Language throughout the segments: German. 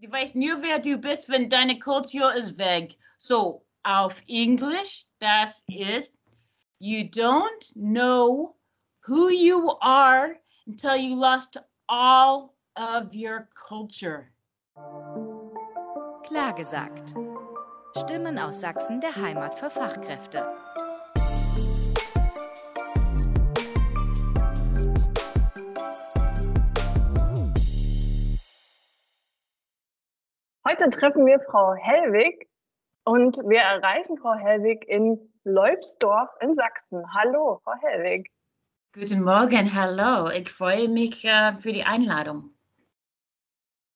du weißt nur, wer du bist, wenn deine Kultur ist weg. So, auf Englisch, das ist, you don't know who you are until you lost all of your culture. Klar gesagt. Stimmen aus Sachsen der Heimat für Fachkräfte. Heute treffen wir Frau Hellwig und wir erreichen Frau Hellwig in Leubsdorf in Sachsen. Hallo, Frau Hellwig. Guten Morgen, hallo. Ich freue mich äh, für die Einladung.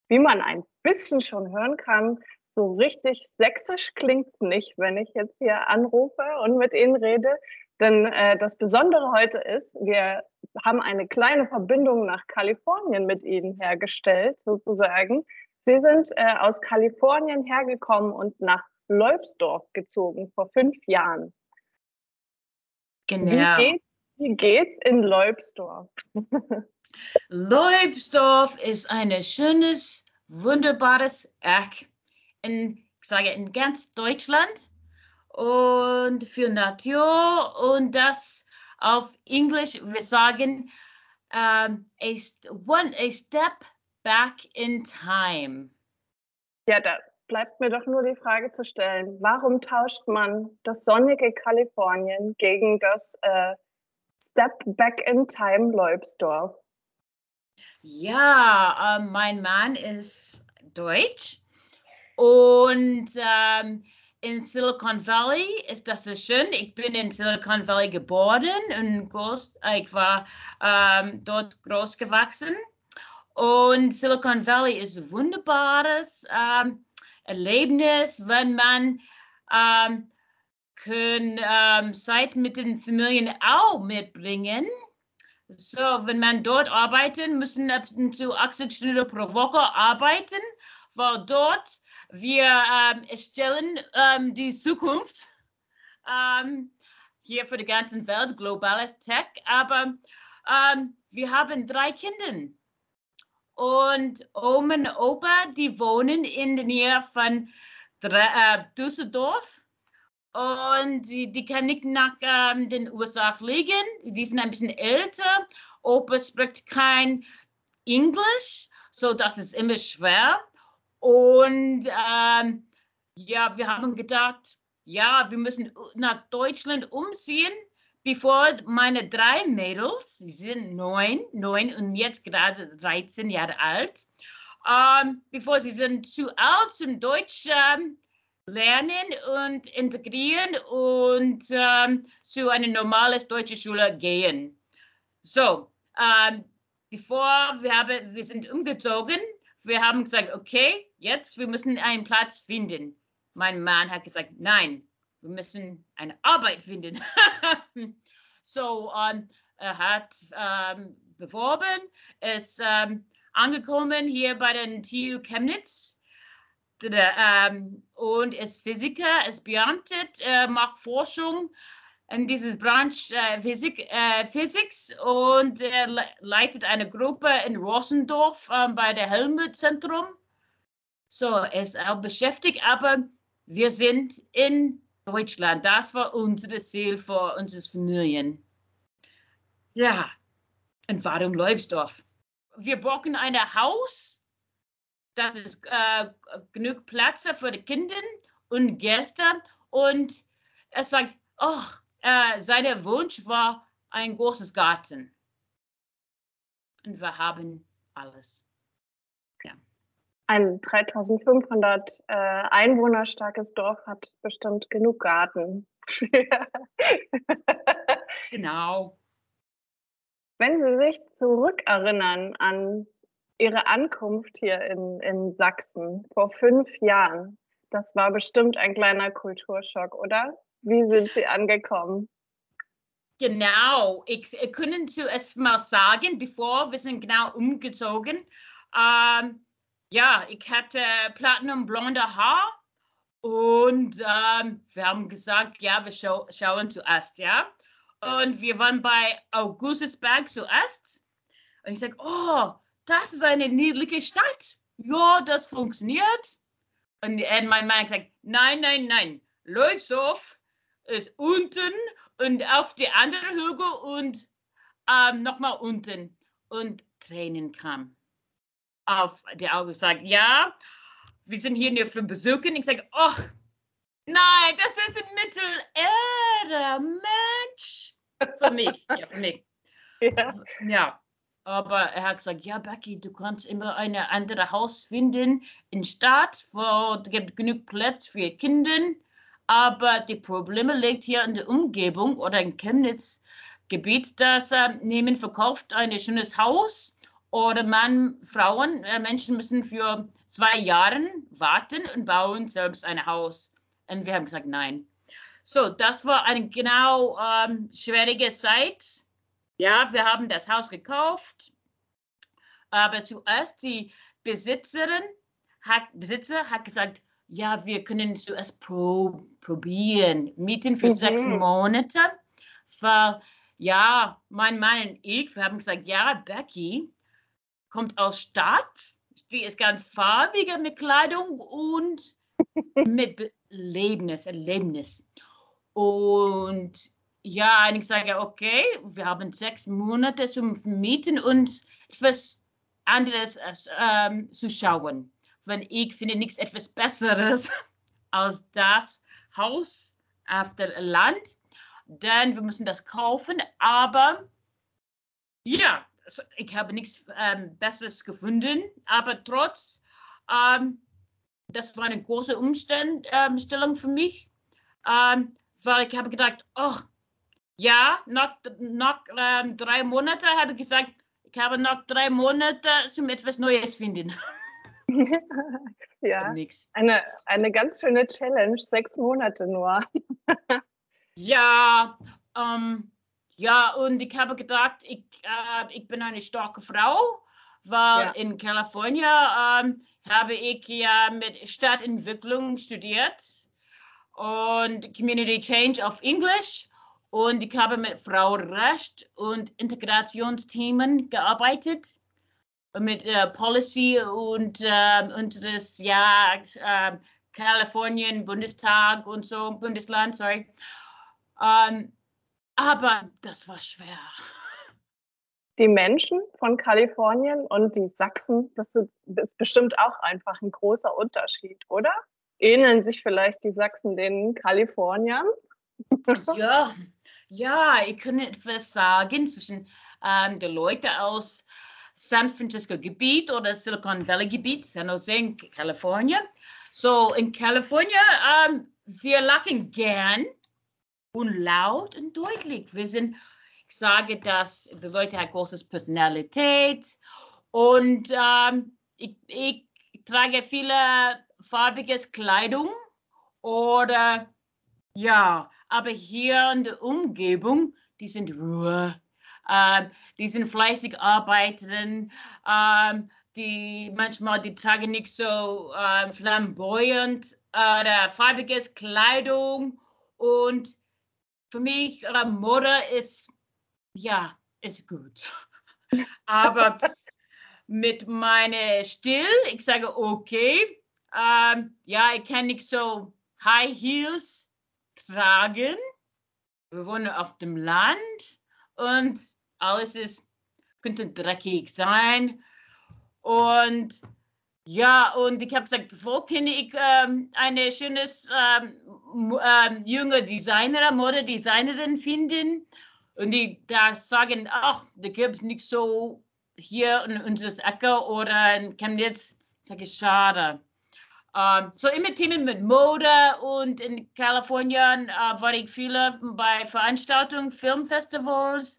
Wie man ein bisschen schon hören kann, so richtig sächsisch klingt es nicht, wenn ich jetzt hier anrufe und mit Ihnen rede. Denn äh, das Besondere heute ist, wir haben eine kleine Verbindung nach Kalifornien mit Ihnen hergestellt, sozusagen. Sie sind äh, aus Kalifornien hergekommen und nach Leubsdorf gezogen vor fünf Jahren. Genau. Wie, geht, wie geht's in Leubsdorf? Leubsdorf ist ein schönes, wunderbares Eck in, ich sage, in ganz Deutschland und für Natur und das auf Englisch, wir sagen, um, a, one, a step back in time? Ja, da bleibt mir doch nur die Frage zu stellen, warum tauscht man das sonnige Kalifornien gegen das äh, Step Back in Time Leubsdorf? Ja, äh, mein Mann ist deutsch und ähm, in Silicon Valley ist das so schön. Ich bin in Silicon Valley geboren und groß, ich war ähm, dort groß gewachsen. Und Silicon Valley ist ein wunderbares ähm, Erlebnis, wenn man ähm, kann, ähm, Zeit mit den Familien auch mitbringen. So, wenn man dort arbeitet, müssen wir zu 18 Stunden pro Woche arbeiten, weil dort wir ähm, erstellen ähm, die Zukunft ähm, hier für die ganze Welt, globales Tech. Aber ähm, wir haben drei Kinder und Oma und Opa, die wohnen in der Nähe von äh, Düsseldorf. Und die, die kann nicht nach ähm, den USA fliegen. Die sind ein bisschen älter. Opa spricht kein Englisch, so das ist immer schwer. Und ähm, ja, wir haben gedacht, ja, wir müssen nach Deutschland umziehen bevor meine drei Mädels, sie sind neun, neun und jetzt gerade 13 Jahre alt, ähm, bevor sie sind zu alt zum Deutsch lernen und integrieren und ähm, zu einer normalen deutschen Schule gehen. So, ähm, bevor wir, haben, wir sind umgezogen, wir haben gesagt, okay, jetzt wir müssen einen Platz finden. Mein Mann hat gesagt, nein, wir müssen eine Arbeit finden. so, um, er hat um, beworben, ist um, angekommen hier bei den TU Chemnitz und ist Physiker, ist beamtet, äh, macht Forschung in dieses Branche äh, Physik, äh, Physics und leitet eine Gruppe in Rossendorf bei der Helmut Zentrum. So, er ist auch beschäftigt, aber wir sind in Deutschland. Das war unser Ziel für unsere Familien. Ja, und warum Leubsdorf? Wir brauchen ein Haus, das ist äh, genug Platz für die Kinder und Gäste. Und er sagt, oh, äh, sein Wunsch war ein großes Garten. Und wir haben alles ein 3500 äh, Einwohner starkes Dorf hat bestimmt genug Garten. genau. Wenn Sie sich zurückerinnern an Ihre Ankunft hier in, in Sachsen vor fünf Jahren, das war bestimmt ein kleiner Kulturschock, oder? Wie sind Sie angekommen? Genau, ich, ich können zuerst mal sagen, bevor wir sind genau umgezogen, ähm, ja, ich hatte Platinum blonde Haar und ähm, wir haben gesagt, ja, wir schau schauen zuerst, ja. Und wir waren bei Augustusberg zuerst. Und ich sage, oh, das ist eine niedliche Stadt ja, das funktioniert. Und mein Mann gesagt, nein, nein, nein, Leutzow ist unten und auf die andere Hügel und ähm, nochmal unten. Und Tränen kamen auf die Augen gesagt, ja, wir sind hier nur für Besuchen. Ich sage, ach, nein, das ist in Mittelerde, Mensch. Für mich, ja, für mich. Ja. ja. Aber er hat gesagt, ja, Becky, du kannst immer ein anderes Haus finden in Stadt, wo es gibt genug Platz für Kinder. Aber die Probleme liegt hier in der Umgebung oder in Chemnitz Gebiet, das äh, nehmen verkauft ein schönes Haus oder Mann, Frauen, äh, Menschen müssen für zwei Jahre warten und bauen selbst ein Haus. Und wir haben gesagt, nein. So, das war eine genau ähm, schwierige Zeit. Ja, wir haben das Haus gekauft. Aber zuerst die Besitzerin hat, Besitzer hat gesagt, ja, wir können zuerst pro, probieren, mieten für mhm. sechs Monate. Weil, ja, mein Mann und ich, wir haben gesagt, ja, Becky, kommt aus Stadt. Die ist ganz farbige mit Kleidung und mit Erlebnis, Erlebnis. Und ja, und ich sage, okay, wir haben sechs Monate zum Mieten und etwas anderes ähm, zu schauen. Wenn ich finde nichts etwas Besseres als das Haus auf dem Land, dann wir müssen das kaufen. Aber ja, ich habe nichts ähm, Besseres gefunden, aber trotz, ähm, das war eine große Umstellung ähm, für mich, ähm, weil ich habe gedacht, oh, ja, noch, noch ähm, drei Monate habe ich gesagt, ich habe noch drei Monate zum etwas Neues finden. ja, eine, eine ganz schöne Challenge, sechs Monate nur. ja, ähm, ja, und ich habe gedacht, ich, äh, ich bin eine starke Frau, weil ja. in Kalifornien ähm, habe ich ja mit Stadtentwicklung studiert und Community Change auf Englisch. Und ich habe mit Frauenrecht und Integrationsthemen gearbeitet, mit äh, Policy und äh, unseres ja, äh, Kalifornien, Bundestag und so, Bundesland, sorry. Ähm, aber das war schwer. Die Menschen von Kalifornien und die Sachsen, das ist bestimmt auch einfach ein großer Unterschied, oder? Ähneln sich vielleicht die Sachsen den Kaliforniern? ja, ja, ich kann etwas sagen zwischen ähm, den Leuten aus San Francisco Gebiet oder Silicon Valley Gebiet, San Jose in Kalifornien. So in Kalifornien, ähm, wir lachen gern und laut und deutlich. Wir sind, ich sage, dass die Leute haben große Personalität und ähm, ich, ich trage viele farbige Kleidung oder ja, aber hier in der Umgebung, die sind Ruhe, äh, die sind fleißig arbeiten, äh, die manchmal die tragen nicht so äh, flamboyant oder farbiges Kleidung und für mich, Mode ist, ja, ist gut. Aber mit meinem Stil, ich sage, okay, ähm, ja, ich kann nicht so High Heels tragen. Wir wohnen auf dem Land und alles ist, könnte dreckig sein. Und ja, und ich habe gesagt, bevor kann ich ähm, eine schöne ähm, ähm, junge Designer, Modedesignerin finden? Und die da sagen, ach, da gibt es nicht so hier in unserer Ecke oder in Chemnitz. Ich sage, schade. Ähm, so immer Themen mit Mode und in Kalifornien äh, war ich viele bei Veranstaltungen, Filmfestivals,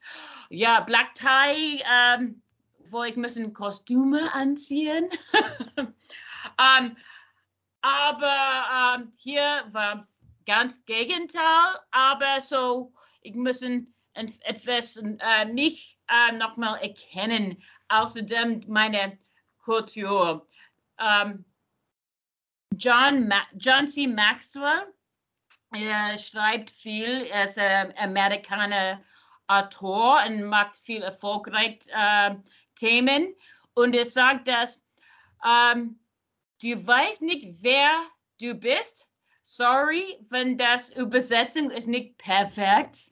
ja, Black Tie. Ähm, wo ich müssen Kostüme anziehen. um, ähm, aber um, ähm, hier war ganz Gegenteil, aber so, ich muss etwas äh, mich äh, nochmal erkennen, außerdem meine Kultur. Um, ähm, John, Ma John C. Maxwell er schreibt viel, er ist ein Amerikaner Autor und macht viel erfolgreich äh, Themen. Und er sagt, dass ähm, du weißt nicht, wer du bist. Sorry, wenn das Übersetzung ist nicht perfekt,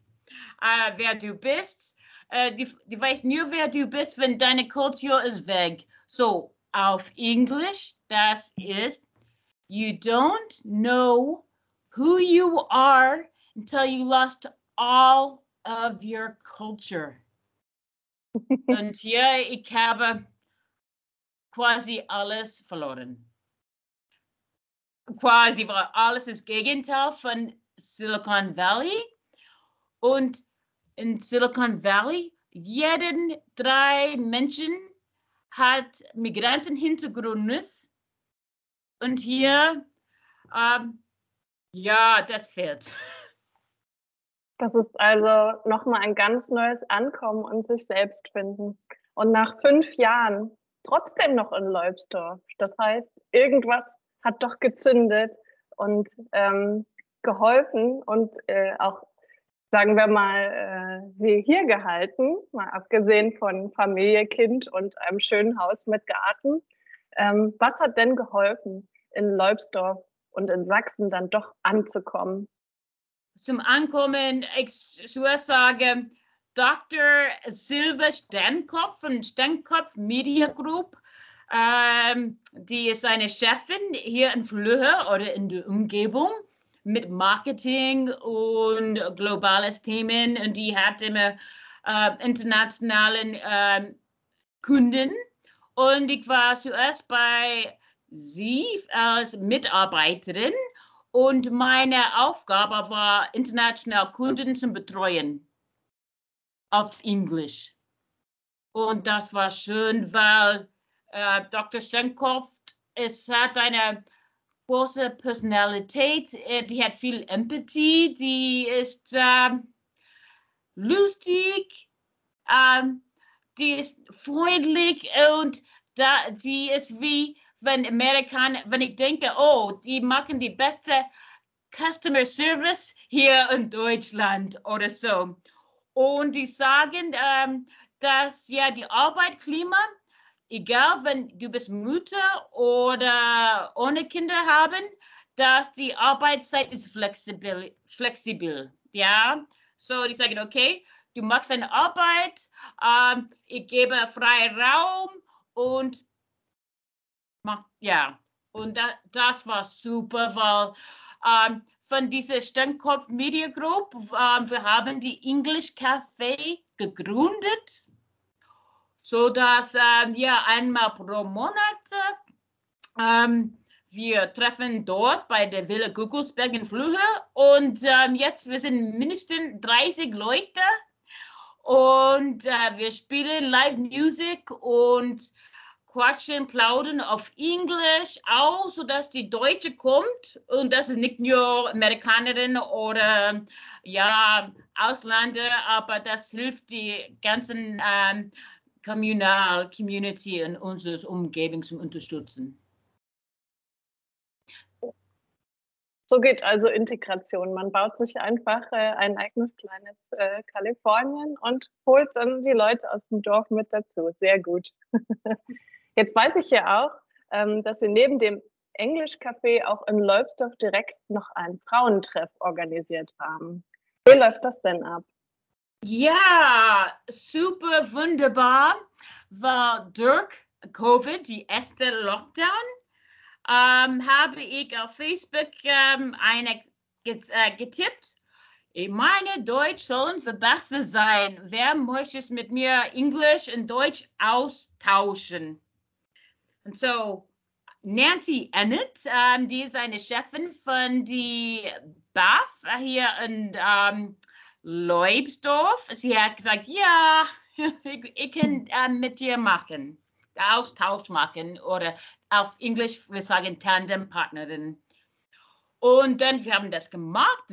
äh, wer du bist. Äh, du, du weißt nur, wer du bist, wenn deine Kultur ist weg. So, auf Englisch, das ist, you don't know who you are until you lost all of your culture. Und hier, ich habe quasi alles verloren. Quasi, weil alles ist Gegenteil von Silicon Valley. Und in Silicon Valley, jeden drei Menschen hat Migrantenhintergrund. Und hier, ähm, ja, das fehlt. Das ist also nochmal ein ganz neues Ankommen und sich selbst finden. Und nach fünf Jahren trotzdem noch in Leubsdorf. Das heißt, irgendwas hat doch gezündet und ähm, geholfen und äh, auch, sagen wir mal, äh, sie hier gehalten, mal abgesehen von Familie, Kind und einem schönen Haus mit Garten. Ähm, was hat denn geholfen, in Leubsdorf und in Sachsen dann doch anzukommen? Zum Ankommen, sagen, Dr. Silva Stenkopf von Stenkopf Media Group. Ähm, die ist eine Chefin hier in Flöhe oder in der Umgebung mit Marketing und globales Themen und die hat immer äh, internationalen äh, Kunden und ich war zuerst bei sie als Mitarbeiterin und meine Aufgabe war, international Kunden zu betreuen auf Englisch. Und das war schön, weil äh, Dr. Schenkopf, es hat eine große Personalität, äh, die hat viel Empathie, die ist äh, lustig, ähm, die ist freundlich und da, sie ist wie wenn Amerikaner, wenn ich denke, oh, die machen die beste Customer Service hier in Deutschland oder so. Und die sagen, ähm, dass ja die Arbeitsklima, egal wenn du bist Mutter oder ohne Kinder haben, dass die Arbeitszeit ist flexibel, flexibel. Ja, so die sagen, okay, du machst deine Arbeit, ähm, ich gebe freien Raum und ja, und da, das war super, weil ähm, von dieser Sternkopf Media Group, ähm, wir haben die English Café gegründet, so dass ähm, wir einmal pro Monat ähm, wir treffen dort bei der Villa Guggelsberg in Flühe und ähm, jetzt wir sind mindestens 30 Leute. Und äh, wir spielen Live Music und quatschen, plaudern auf Englisch auch, sodass die Deutsche kommt und das ist nicht nur Amerikanerin oder ja, Ausländer, aber das hilft die ganzen ähm, Communal Community in unserer Umgebung zu unterstützen. So geht also Integration. Man baut sich einfach äh, ein eigenes kleines äh, Kalifornien und holt dann die Leute aus dem Dorf mit dazu. Sehr gut. Jetzt weiß ich ja auch, ähm, dass Sie neben dem Englischcafé auch in Leubsdorf direkt noch einen Frauentreff organisiert haben. Wie läuft das denn ab? Ja, super wunderbar. War Dirk Covid, die erste Lockdown, ähm, habe ich auf Facebook ähm, eine äh, getippt. Ich meine, Deutsch sollen verbessert sein. Wer möchte es mit mir Englisch und Deutsch austauschen? Und so, Nancy Ennett, ähm, die ist eine Chefin von die BAF hier in ähm, Leubsdorf. Sie hat gesagt, ja, ich, ich kann ähm, mit dir machen, Austausch machen oder auf Englisch, wir sagen Tandempartnerin. Und dann, wir haben das gemacht,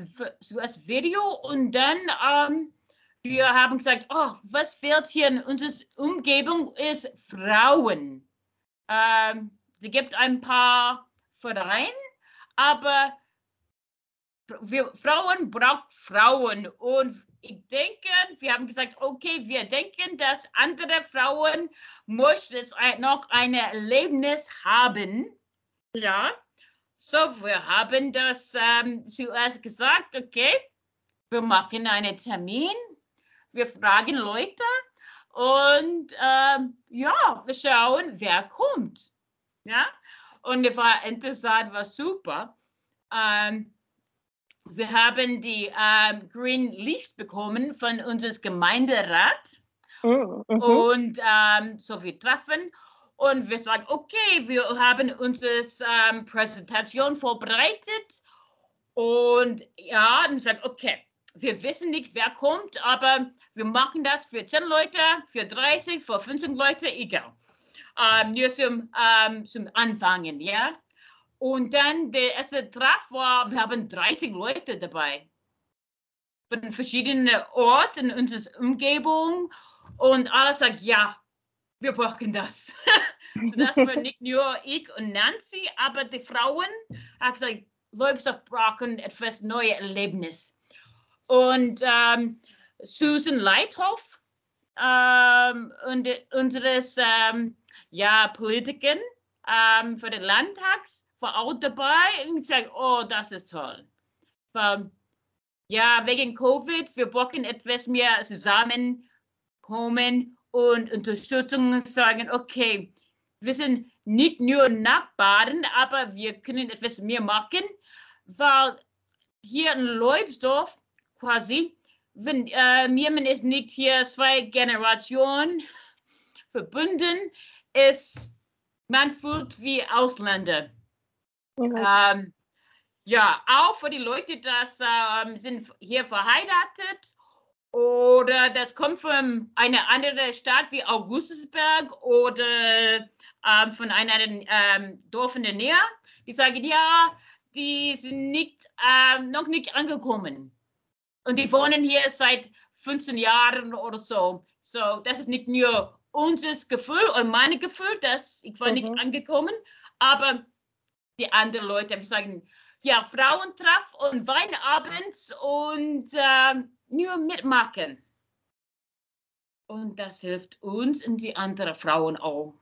so als Video und dann, ähm, wir haben gesagt, oh, was fehlt hier in unserer Umgebung ist Frauen. Ähm, sie gibt ein paar Vereine, aber wir, Frauen brauchen Frauen. Und ich denke, wir haben gesagt, okay, wir denken, dass andere Frauen möchten noch ein Erlebnis haben. Ja. So, wir haben das ähm, zuerst gesagt, okay, wir machen einen Termin, wir fragen Leute und ähm, ja, wir schauen, wer kommt. Ja, und es war interessant, war super. Ähm, wir haben die ähm, Green Licht bekommen von unserem Gemeinderat. Mhm. Und ähm, so wir treffen und wir sagen, okay, wir haben unsere ähm, Präsentation vorbereitet. Und ja, und ich sage, okay, wir wissen nicht, wer kommt, aber wir machen das für 10 Leute, für 30, für 15 Leute, egal. Ähm, nur zum, ähm, zum Anfangen, ja. Und dann der erste Treff war, wir haben 30 Leute dabei. Von verschiedenen Orten in unserer Umgebung. Und alle sagen, ja, wir brauchen das. so das war nicht nur ich und Nancy, aber die Frauen haben gesagt, Leute brauchen etwas neues Erlebnis. Und ähm, Susan Leithoff ähm, und unseres ähm, ja, Politikerin ähm, für den Landtags war auch dabei und gesagt, oh, das ist toll. Weil, ja, wegen Covid, wir brauchen etwas mehr zusammenkommen und Unterstützung sagen, okay, wir sind nicht nur Nachbarn, aber wir können etwas mehr machen, weil hier in Leubsdorf quasi, wenn äh, Mirman ist nicht hier zwei Generationen verbunden, ist man fühlt wie Ausländer. Mhm. Ähm, ja, auch für die Leute, das ähm, sind hier verheiratet oder das kommt von einer anderen Stadt wie Augustusberg oder ähm, von einem ähm, Dorf in der Nähe, die sagen, ja, die sind nicht, ähm, noch nicht angekommen. Und die wohnen hier seit 15 Jahren oder so. So, das ist nicht nur unser Gefühl und mein Gefühl, dass ich war mhm. nicht angekommen, aber die anderen Leute sagen, ja, Frauentreff und Weinabends und äh, nur mitmachen. Und das hilft uns und die anderen Frauen auch.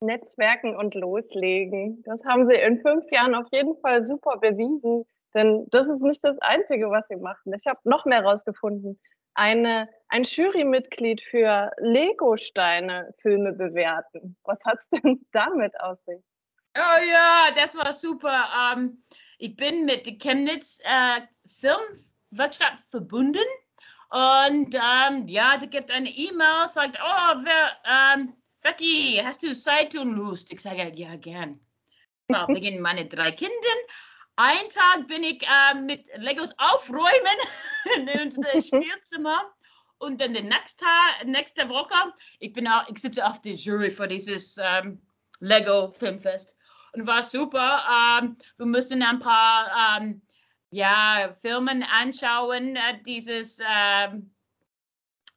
Netzwerken und loslegen. Das haben Sie in fünf Jahren auf jeden Fall super bewiesen. Denn das ist nicht das Einzige, was sie machen. Ich habe noch mehr herausgefunden. Eine, ein Jurymitglied für Lego-Steine-Filme bewerten. Was hat es denn damit auf sich? Oh ja, das war super. Ähm, ich bin mit der Chemnitz äh, Filmwerkstatt verbunden. Und ähm, ja, da gibt eine E-Mail, sagt, oh, wer, ähm, Becky, hast du Zeit und Lust? Ich sage, ja, gern. Wegen meine drei Kinder ein Tag bin ich äh, mit Legos aufräumen in unserem Spielzimmer. Und dann die nächste, nächste Woche, ich, bin auch, ich sitze auf der Jury für dieses ähm, Lego Filmfest. Und war super. Ähm, wir müssen ein paar ähm, ja, Filmen anschauen, äh, dieses, ähm,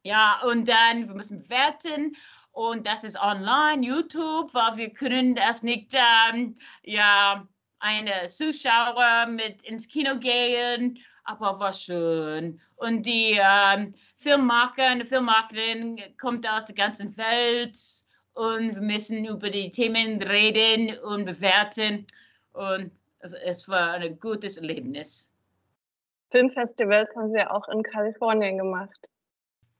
ja, und dann wir müssen bewerten. Und das ist online, YouTube, weil wir können das nicht, ähm, ja, eine Zuschauer mit ins Kino gehen, aber war schön. Und die ähm, Filmmacher und Filmmacherin kommt aus der ganzen Welt und wir müssen über die Themen reden und bewerten. Und es war ein gutes Erlebnis. Filmfestivals haben Sie ja auch in Kalifornien gemacht.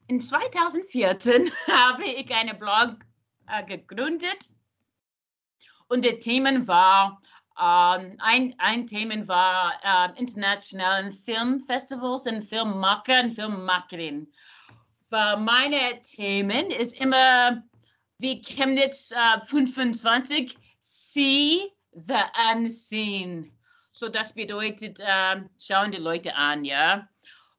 In 2014 habe ich einen Blog äh, gegründet und der Themen war ähm, ein, ein Thema war äh, internationalen Filmfestivals und Filmmacher und Filmmacherin. Für meine Themen ist immer wie Chemnitz äh, 25 See the Unseen. So das bedeutet, äh, schauen die Leute an, ja.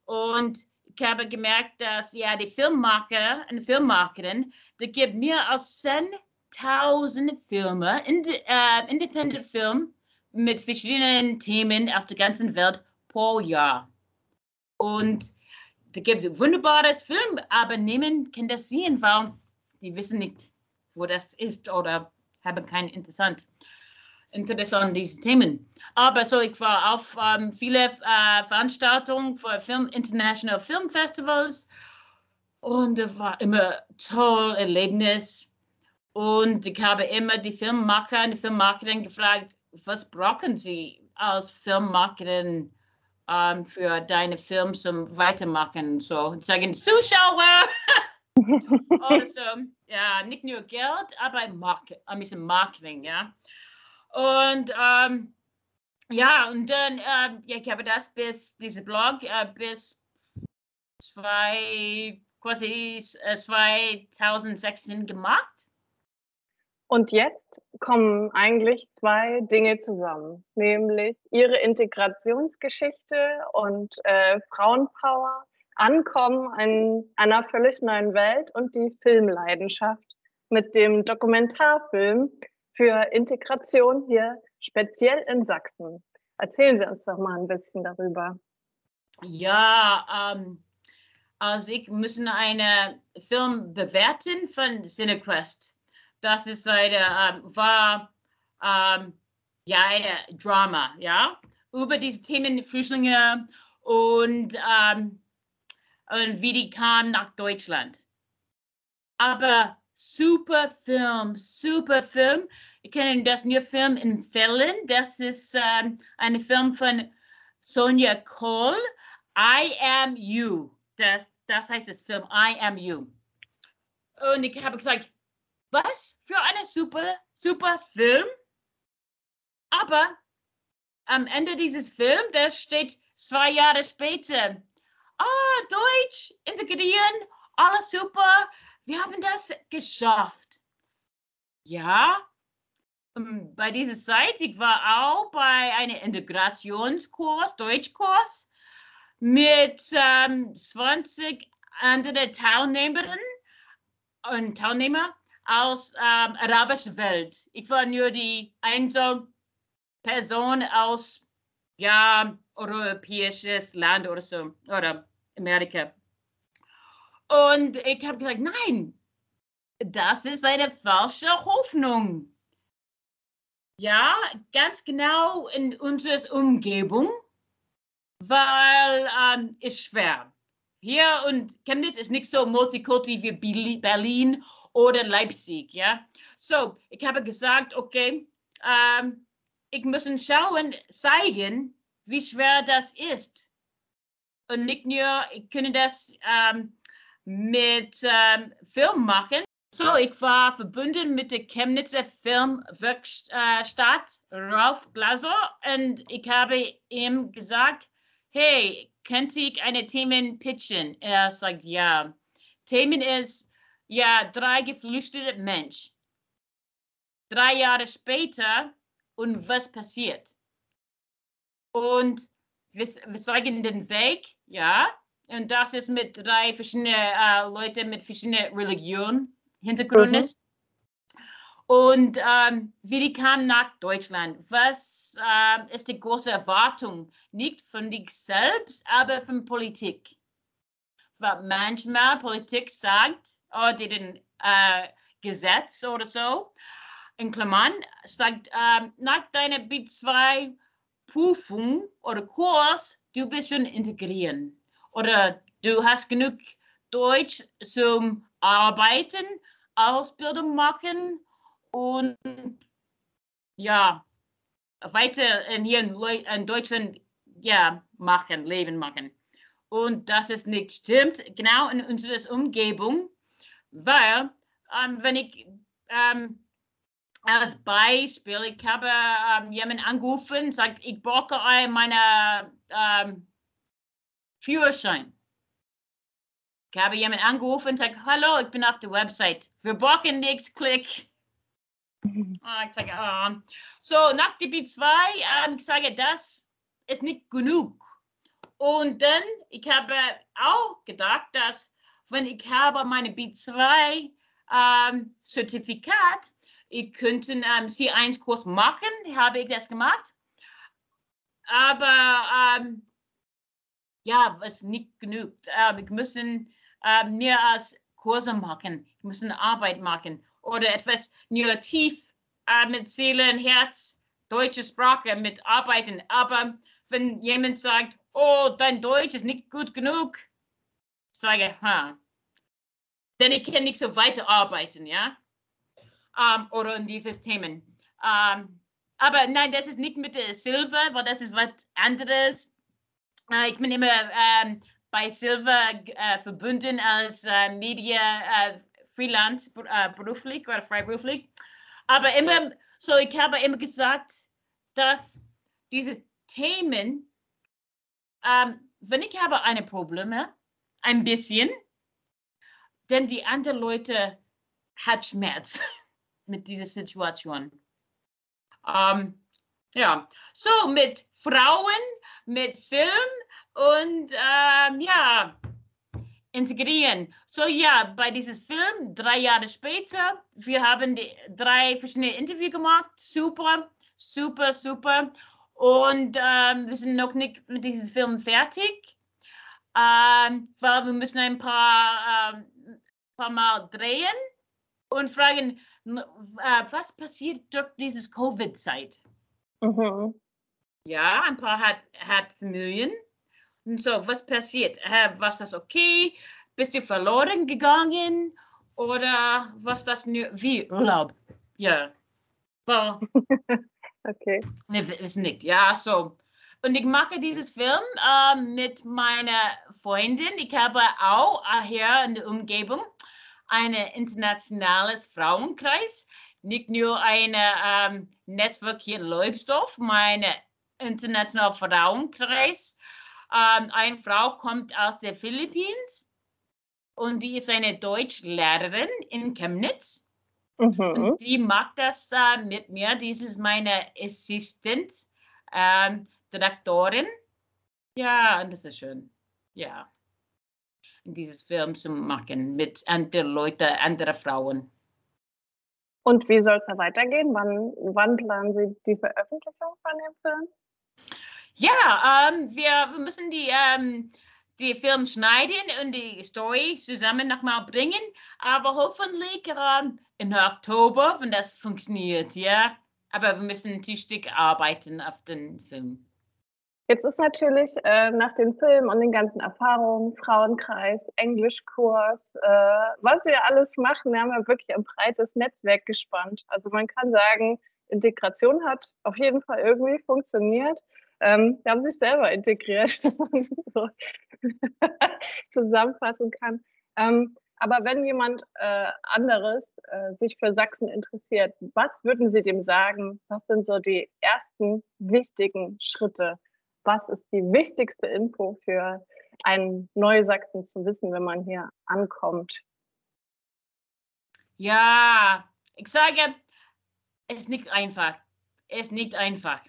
Und ich habe gemerkt, dass ja die Filmmacher und Filmmacherin, die gibt mir als 10 tausend Filme, ind äh, Independent Film mit verschiedenen Themen auf der ganzen Welt pro Jahr. Und da gibt es wunderbares Film, aber niemand kann das sehen, weil die wissen nicht, wo das ist oder haben keinen interessant. interessant, diese Themen. Aber so, ich war auf ähm, viele äh, Veranstaltungen für Film, International Film Festivals und es war immer toll Erlebnis. Und ich habe immer die Filmmacher und die Filmmarketing gefragt, was brauchen sie als Filmmarketing ähm, für deine Film zum Weitermachen? So, sagen Zuschauer oder so. Ja, nicht nur Geld, aber Market, ein bisschen Marketing, ja. Und ähm, ja, und dann, äh, ich habe das bis, diese Blog, äh, bis zwei, quasi äh, 2016 gemacht. Und jetzt kommen eigentlich zwei Dinge zusammen, nämlich ihre Integrationsgeschichte und äh, Frauenpower, Ankommen in einer völlig neuen Welt und die Filmleidenschaft mit dem Dokumentarfilm für Integration hier speziell in Sachsen. Erzählen Sie uns doch mal ein bisschen darüber. Ja, ähm, also ich muss einen Film bewerten von Cinequest. Das ist eine, ähm, war ähm, ja ein Drama, ja, über diese Themen Flüchtlinge und, ähm, und wie die kamen nach Deutschland. Aber super Film, super Film. Ich kenne das nur Film in Fällen. Das ist ähm, ein Film von Sonja Kohl. I Am You. Das, das heißt das Film I Am You. Und ich habe gesagt, was für ein super, super Film. Aber am Ende dieses Films, da steht zwei Jahre später, ah, Deutsch, integrieren, alles super, wir haben das geschafft. Ja, ähm, bei dieser Zeit, ich war auch bei einem Integrationskurs, Deutschkurs, mit ähm, 20 anderen Teilnehmerinnen und Teilnehmer aus ähm, arabischer Welt. Ich war nur die einzige Person aus ja, europäisches Land oder so, oder Amerika. Und ich habe gesagt, nein, das ist eine falsche Hoffnung. Ja, ganz genau in unserer Umgebung, weil ähm, es schwer. Hier und Chemnitz ist nicht so multikulti wie Berlin oder Leipzig, ja. So, ich habe gesagt, okay, ähm, ich muss schauen, zeigen, wie schwer das ist. Und nicht nur, ich kann das ähm, mit ähm, Film machen. So, ich war verbunden mit der Chemnitzer Filmwerkstatt Ralf Glaser und ich habe ihm gesagt, hey, könnte ich eine Themen pitchen? Er sagt ja. Themen ist, ja, drei geflüchtete Mensch. Drei Jahre später und was passiert? Und wir, wir zeigen den Weg, ja, und das ist mit drei verschiedenen äh, Leuten mit verschiedenen Religionen, Hintergründen. Mhm. Und ähm, wie die kamen nach Deutschland. Was äh, ist die große Erwartung? Nicht von dich selbst, aber von Politik. Weil manchmal Politik sagt, die den äh, Gesetz oder so, in Klammern, sagt, äh, nach deiner B2-Prüfung oder Kurs, du bist schon integrieren oder du hast genug Deutsch zum Arbeiten, Ausbildung machen und ja, weiter in, hier in Deutschland ja, machen, Leben machen. Und das ist nicht stimmt, genau in unserer Umgebung, weil ähm, wenn ich ähm, als Beispiel, ich habe ähm, jemanden angerufen, sagt, ich brauche meine ähm, Führerschein. Ich habe jemanden angerufen und gesagt, hallo, ich bin auf der Website. Wir brauchen nichts, klick. Ah, ich sage, ah. So, nach DB2, ähm, ich sage, das ist nicht genug. Und dann, ich habe auch gedacht, dass wenn ich habe meine B2 ähm, Zertifikat, ich könnte ähm, C1-Kurs machen, habe ich das gemacht. Aber ähm, ja, was nicht genügt. Äh, wir müssen äh, mehr als Kurse machen, wir müssen Arbeit machen oder etwas tief äh, mit Seele und Herz deutsche Sprache mitarbeiten. Aber wenn jemand sagt, oh, dein Deutsch ist nicht gut genug, sage, ha, denn ich kann nicht so weiterarbeiten, ja, ähm, oder in dieses Themen. Ähm, aber nein, das ist nicht mit der Silver, weil das ist was anderes. Äh, ich bin immer ähm, bei Silver äh, verbunden als äh, Media Freelance beruflich oder freiberuflich. Aber immer, so ich habe immer gesagt, dass diese Themen, wenn ich habe eine Probleme, ein bisschen, denn die anderen Leute hat Schmerz mit dieser Situation. Ähm, ja, so mit Frauen, mit Film und ähm, ja, integrieren. So ja, bei diesem Film, drei Jahre später, wir haben die drei verschiedene Interviews gemacht. Super, super, super. Und ähm, wir sind noch nicht mit diesem Film fertig, ähm, weil wir müssen ein paar, ähm, paar Mal drehen und fragen, äh, was passiert durch diese Covid-Zeit? Mhm. Ja, ein paar hat, hat Familien und so, was passiert? Äh, was das okay? Bist du verloren gegangen? Oder was das nur wie Urlaub? Ja. Well, okay. Wir wissen nicht. Ja, so. Und ich mache dieses Film äh, mit meiner Freundin. Ich habe auch hier in der Umgebung ein internationales Frauenkreis. Nicht nur ein ähm, Netzwerk hier in Leubsdorf, mein internationaler Frauenkreis ähm, eine Frau kommt aus den Philippinen und die ist eine Deutschlehrerin in Chemnitz. Mhm. Und die macht das äh, mit mir. Dies ist meine Assistent, ähm, Direktorin. Ja, und das ist schön. Ja. In dieses Film zu machen mit anderen Leuten, anderen Frauen. Und wie soll es da weitergehen? Wann, wann planen Sie die Veröffentlichung von dem Film? Ja, ähm, wir, wir müssen die, ähm, die Film schneiden und die Story zusammen nochmal bringen. Aber hoffentlich ähm, im Oktober, wenn das funktioniert, ja. Aber wir müssen tüchtig arbeiten auf den Film. Jetzt ist natürlich äh, nach dem Film und den ganzen Erfahrungen, Frauenkreis, Englischkurs, äh, was wir alles machen, wir haben ja wirklich ein breites Netzwerk gespannt. Also man kann sagen, Integration hat auf jeden Fall irgendwie funktioniert. Ähm, die haben sich selber integriert, wenn man so zusammenfassen kann. Ähm, aber wenn jemand äh, anderes äh, sich für Sachsen interessiert, was würden Sie dem sagen? Was sind so die ersten wichtigen Schritte? Was ist die wichtigste Info für einen Neusachsen zu wissen, wenn man hier ankommt? Ja, ich sage, es ist nicht einfach. Es ist nicht einfach.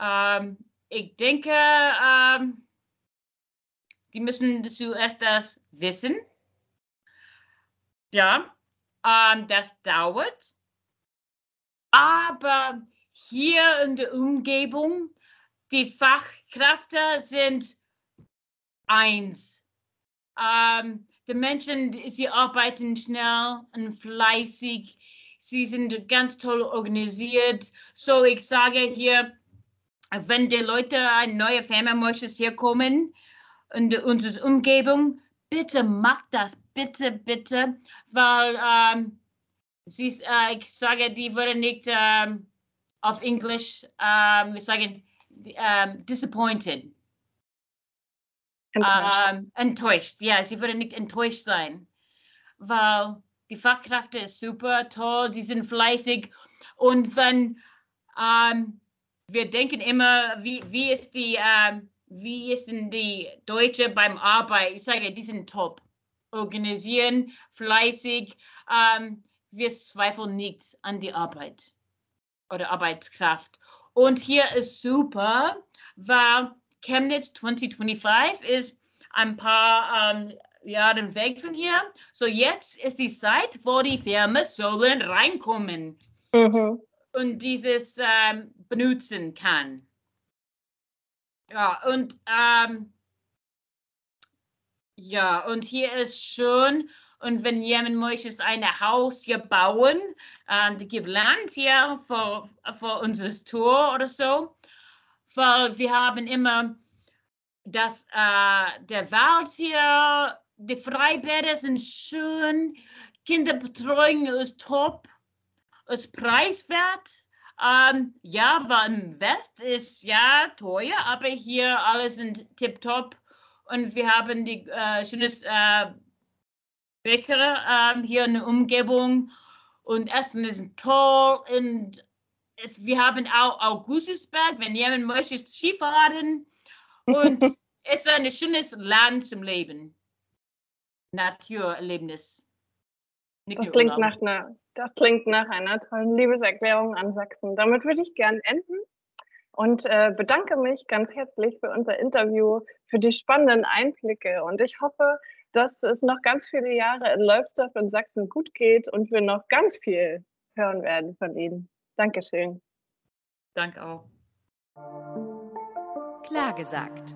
Ähm, ich denke, ähm, die müssen zuerst das wissen. Ja, ähm, das dauert. Aber hier in der Umgebung, die Fachkräfte sind eins. Ähm, die Menschen, sie arbeiten schnell und fleißig. Sie sind ganz toll organisiert. So, ich sage hier, wenn die Leute, neue Firma möchte hier kommen in unsere Umgebung, bitte macht das, bitte, bitte, weil ähm, sie, äh, ich sage, die würden nicht ähm, auf Englisch, ähm, wir sagen, ähm, disappointed. Enttäuscht. Ähm, enttäuscht, ja, sie würden nicht enttäuscht sein, weil die Fachkräfte ist super toll, die sind fleißig und wenn ähm, wir denken immer, wie, wie ist die, ähm, wie ist denn die Deutsche beim Arbeit? Ich sage, die sind top. Organisieren, fleißig. Ähm, wir zweifeln nicht an die Arbeit oder Arbeitskraft. Und hier ist super, weil Chemnitz 2025 ist ein paar ähm, Jahre weg von hier. So jetzt ist die Zeit, wo die Firmen sollen reinkommen. Mhm und dieses ähm, benutzen kann. Ja, und ähm, Ja, und hier ist schön. Und wenn jemand möchte ein Haus hier bauen, ähm, gibt Land hier für, für unser Tor oder so. Weil wir haben immer das, äh, der Wald hier, die Freibäder sind schön, Kinderbetreuung ist top, ist preiswert. Ähm, ja, weil im West ist ja teuer, aber hier alles sind tipptopp. Und wir haben die äh, schönes äh, Becher äh, hier in der Umgebung. Und Essen ist toll. Und es, wir haben auch Augustusberg, wenn jemand möchte, Skifahren. Und es ist ein schönes Land zum Leben. Naturerlebnis. das klingt, nach einer, das klingt nach einer tollen Liebeserklärung an Sachsen. Damit würde ich gerne enden und äh, bedanke mich ganz herzlich für unser Interview, für die spannenden Einblicke. Und ich hoffe, dass es noch ganz viele Jahre in Leubsdorf in Sachsen gut geht und wir noch ganz viel hören werden von Ihnen. Dankeschön. Danke auch. Klar gesagt.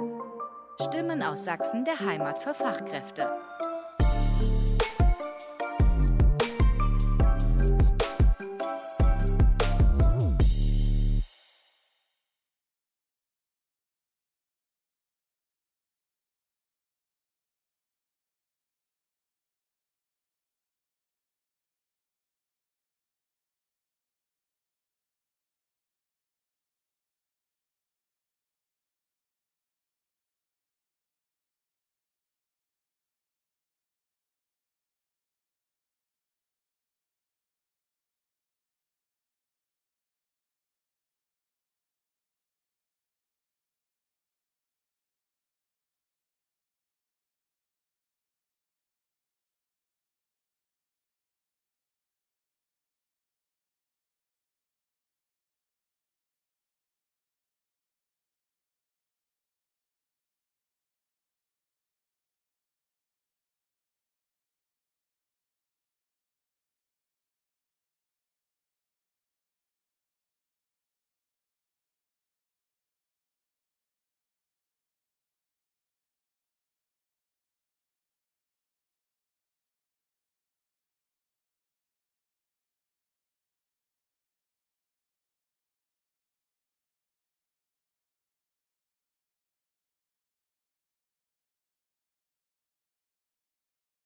Stimmen aus Sachsen der Heimat für Fachkräfte.